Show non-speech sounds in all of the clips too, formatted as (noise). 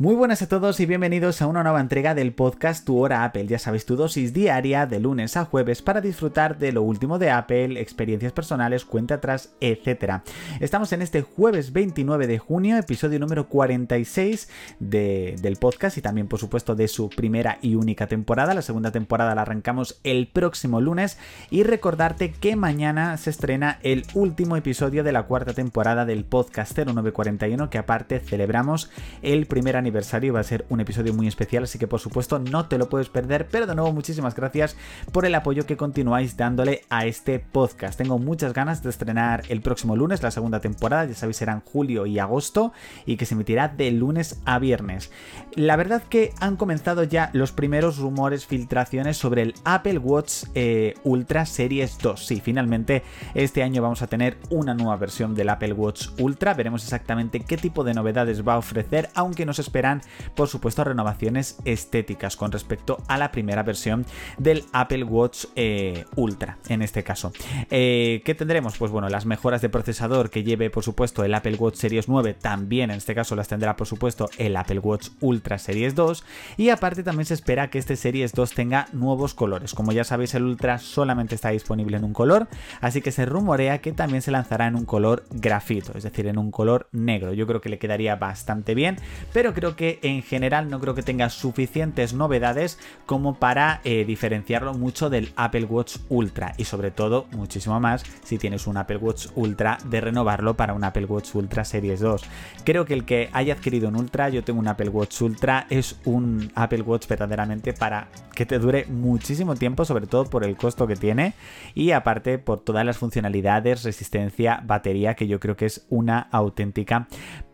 Muy buenas a todos y bienvenidos a una nueva entrega del podcast Tu Hora Apple. Ya sabéis, tu dosis diaria de lunes a jueves para disfrutar de lo último de Apple, experiencias personales, cuenta atrás, etc. Estamos en este jueves 29 de junio, episodio número 46 del podcast y también, por supuesto, de su primera y única temporada. La segunda temporada la arrancamos el próximo lunes y recordarte que mañana se estrena el último episodio de la cuarta temporada del podcast 0941 que aparte celebramos el primer aniversario aniversario va a ser un episodio muy especial, así que por supuesto no te lo puedes perder, pero de nuevo muchísimas gracias por el apoyo que continuáis dándole a este podcast. Tengo muchas ganas de estrenar el próximo lunes la segunda temporada, ya sabéis serán julio y agosto y que se emitirá de lunes a viernes. La verdad que han comenzado ya los primeros rumores, filtraciones sobre el Apple Watch eh, Ultra Series 2. Sí, finalmente este año vamos a tener una nueva versión del Apple Watch Ultra, veremos exactamente qué tipo de novedades va a ofrecer, aunque nos espera por supuesto, renovaciones estéticas con respecto a la primera versión del Apple Watch eh, Ultra, en este caso. Eh, ¿Qué tendremos? Pues bueno, las mejoras de procesador que lleve, por supuesto, el Apple Watch Series 9, también en este caso las tendrá, por supuesto, el Apple Watch Ultra Series 2. Y aparte también se espera que este Series 2 tenga nuevos colores. Como ya sabéis, el Ultra solamente está disponible en un color, así que se rumorea que también se lanzará en un color grafito, es decir, en un color negro. Yo creo que le quedaría bastante bien, pero creo que en general no creo que tenga suficientes novedades como para eh, diferenciarlo mucho del Apple Watch Ultra y sobre todo muchísimo más si tienes un Apple Watch Ultra de renovarlo para un Apple Watch Ultra Series 2. Creo que el que haya adquirido un Ultra, yo tengo un Apple Watch Ultra, es un Apple Watch verdaderamente para que te dure muchísimo tiempo, sobre todo por el costo que tiene y aparte por todas las funcionalidades, resistencia, batería, que yo creo que es una auténtica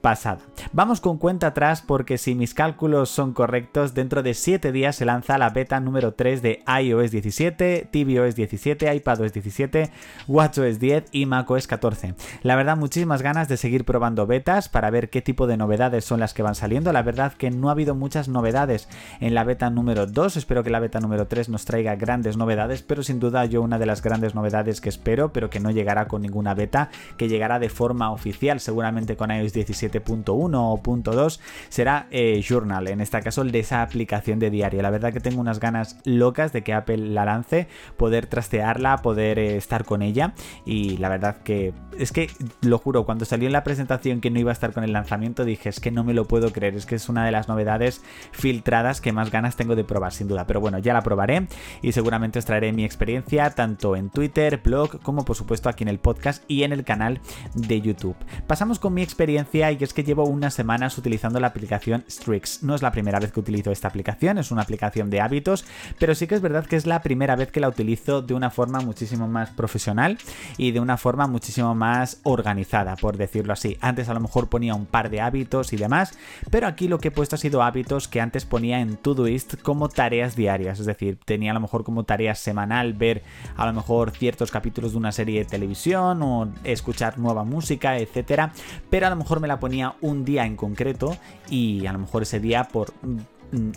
pasada. Vamos con cuenta atrás porque si mis cálculos son correctos, dentro de 7 días se lanza la beta número 3 de iOS 17, tvOS 17, iPadOS 17, WatchOS 10 y macOS 14. La verdad, muchísimas ganas de seguir probando betas para ver qué tipo de novedades son las que van saliendo. La verdad que no ha habido muchas novedades en la beta número 2. Espero que la beta número 3 nos traiga grandes novedades, pero sin duda yo una de las grandes novedades que espero, pero que no llegará con ninguna beta, que llegará de forma oficial, seguramente con iOS 17 7.1 o .2 será eh, Journal, en este caso el de esa aplicación de diario. La verdad que tengo unas ganas locas de que Apple la lance, poder trastearla, poder eh, estar con ella y la verdad que es que lo juro, cuando salió en la presentación que no iba a estar con el lanzamiento dije es que no me lo puedo creer, es que es una de las novedades filtradas que más ganas tengo de probar sin duda, pero bueno, ya la probaré y seguramente os traeré mi experiencia tanto en Twitter, blog como por supuesto aquí en el podcast y en el canal de YouTube. Pasamos con mi experiencia y es que llevo unas semanas utilizando la aplicación Strix. No es la primera vez que utilizo esta aplicación, es una aplicación de hábitos, pero sí que es verdad que es la primera vez que la utilizo de una forma muchísimo más profesional y de una forma muchísimo más organizada, por decirlo así. Antes a lo mejor ponía un par de hábitos y demás, pero aquí lo que he puesto ha sido hábitos que antes ponía en Todoist como tareas diarias, es decir, tenía a lo mejor como tarea semanal ver a lo mejor ciertos capítulos de una serie de televisión o escuchar nueva música, etcétera, pero a lo mejor me la ponía un día en concreto y a lo mejor ese día por mm,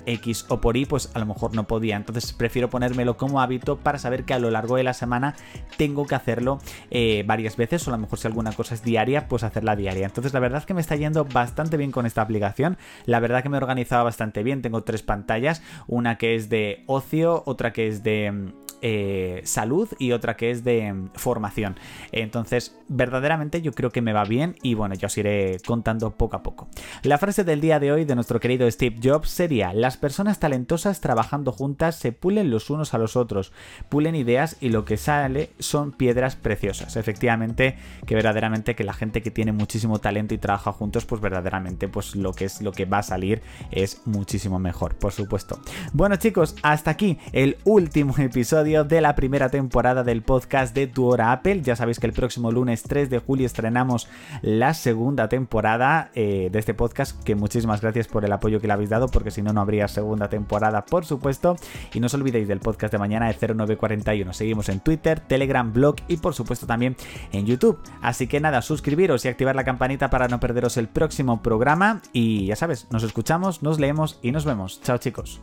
X o por Y, pues a lo mejor no podía. Entonces prefiero ponérmelo como hábito para saber que a lo largo de la semana tengo que hacerlo eh, varias veces o a lo mejor si alguna cosa es diaria, pues hacerla diaria. Entonces la verdad es que me está yendo bastante bien con esta aplicación. La verdad que me he organizado bastante bien. Tengo tres pantallas, una que es de ocio, otra que es de eh, salud y otra que es de mm, formación. Entonces, verdaderamente yo creo que me va bien y bueno, ya os iré contando poco a poco. La frase del día de hoy de nuestro querido Steve Jobs sería, las personas talentosas trabajando juntas se pulen los unos a los otros, pulen ideas y lo que sale son piedras preciosas. Efectivamente, que verdaderamente que la gente que tiene muchísimo talento y trabaja juntos, pues verdaderamente pues lo que es lo que va a salir es muchísimo mejor, por supuesto. Bueno chicos, hasta aquí el último (laughs) de la primera temporada del podcast de Tu Hora Apple. Ya sabéis que el próximo lunes 3 de julio estrenamos la segunda temporada eh, de este podcast, que muchísimas gracias por el apoyo que le habéis dado, porque si no, no habría segunda temporada, por supuesto. Y no os olvidéis del podcast de mañana de 0941. Seguimos en Twitter, Telegram, blog y por supuesto también en YouTube. Así que nada, suscribiros y activar la campanita para no perderos el próximo programa. Y ya sabes, nos escuchamos, nos leemos y nos vemos. Chao chicos.